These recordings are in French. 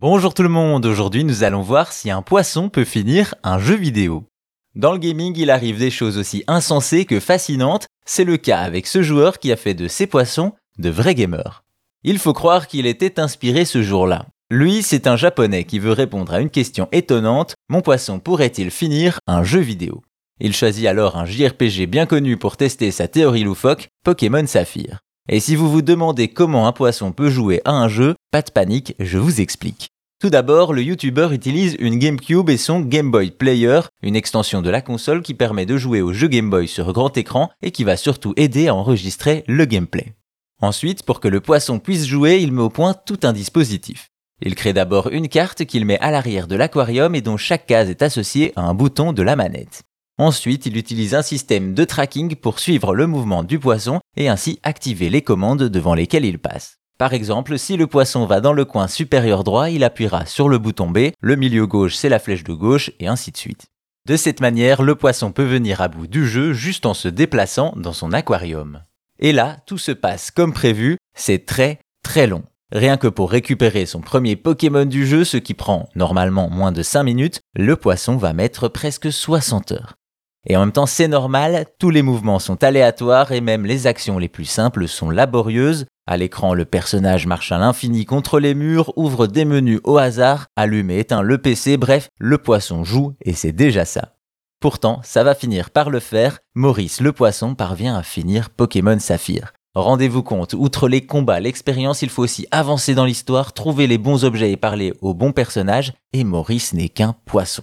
Bonjour tout le monde, aujourd'hui nous allons voir si un poisson peut finir un jeu vidéo. Dans le gaming, il arrive des choses aussi insensées que fascinantes, c'est le cas avec ce joueur qui a fait de ses poissons de vrais gamers. Il faut croire qu'il était inspiré ce jour-là. Lui, c'est un japonais qui veut répondre à une question étonnante, mon poisson pourrait-il finir un jeu vidéo? Il choisit alors un JRPG bien connu pour tester sa théorie loufoque, Pokémon Saphir. Et si vous vous demandez comment un poisson peut jouer à un jeu, pas de panique, je vous explique. Tout d'abord, le YouTuber utilise une GameCube et son Game Boy Player, une extension de la console qui permet de jouer aux jeux Game Boy sur grand écran et qui va surtout aider à enregistrer le gameplay. Ensuite, pour que le poisson puisse jouer, il met au point tout un dispositif. Il crée d'abord une carte qu'il met à l'arrière de l'aquarium et dont chaque case est associée à un bouton de la manette. Ensuite, il utilise un système de tracking pour suivre le mouvement du poisson et ainsi activer les commandes devant lesquelles il passe. Par exemple, si le poisson va dans le coin supérieur droit, il appuiera sur le bouton B, le milieu gauche c'est la flèche de gauche, et ainsi de suite. De cette manière, le poisson peut venir à bout du jeu juste en se déplaçant dans son aquarium. Et là, tout se passe comme prévu, c'est très très long. Rien que pour récupérer son premier Pokémon du jeu, ce qui prend normalement moins de 5 minutes, le poisson va mettre presque 60 heures. Et en même temps, c'est normal, tous les mouvements sont aléatoires et même les actions les plus simples sont laborieuses. À l'écran, le personnage marche à l'infini contre les murs, ouvre des menus au hasard, allume et éteint le PC, bref, le poisson joue et c'est déjà ça. Pourtant, ça va finir par le faire, Maurice le poisson parvient à finir Pokémon Saphir. Rendez-vous compte, outre les combats, l'expérience, il faut aussi avancer dans l'histoire, trouver les bons objets et parler aux bons personnages, et Maurice n'est qu'un poisson.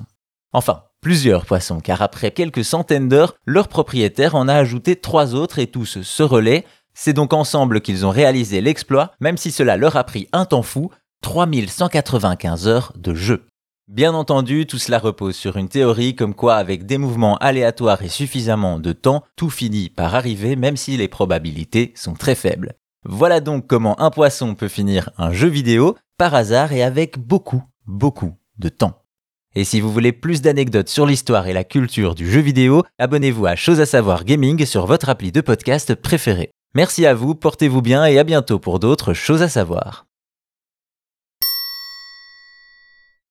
Enfin, plusieurs poissons, car après quelques centaines d'heures, leur propriétaire en a ajouté trois autres et tous se relaient. C'est donc ensemble qu'ils ont réalisé l'exploit, même si cela leur a pris un temps fou, 3195 heures de jeu. Bien entendu, tout cela repose sur une théorie comme quoi avec des mouvements aléatoires et suffisamment de temps, tout finit par arriver même si les probabilités sont très faibles. Voilà donc comment un poisson peut finir un jeu vidéo par hasard et avec beaucoup, beaucoup de temps. Et si vous voulez plus d'anecdotes sur l'histoire et la culture du jeu vidéo, abonnez-vous à Chose à savoir gaming sur votre appli de podcast préféré. Merci à vous, portez-vous bien et à bientôt pour d'autres choses à savoir.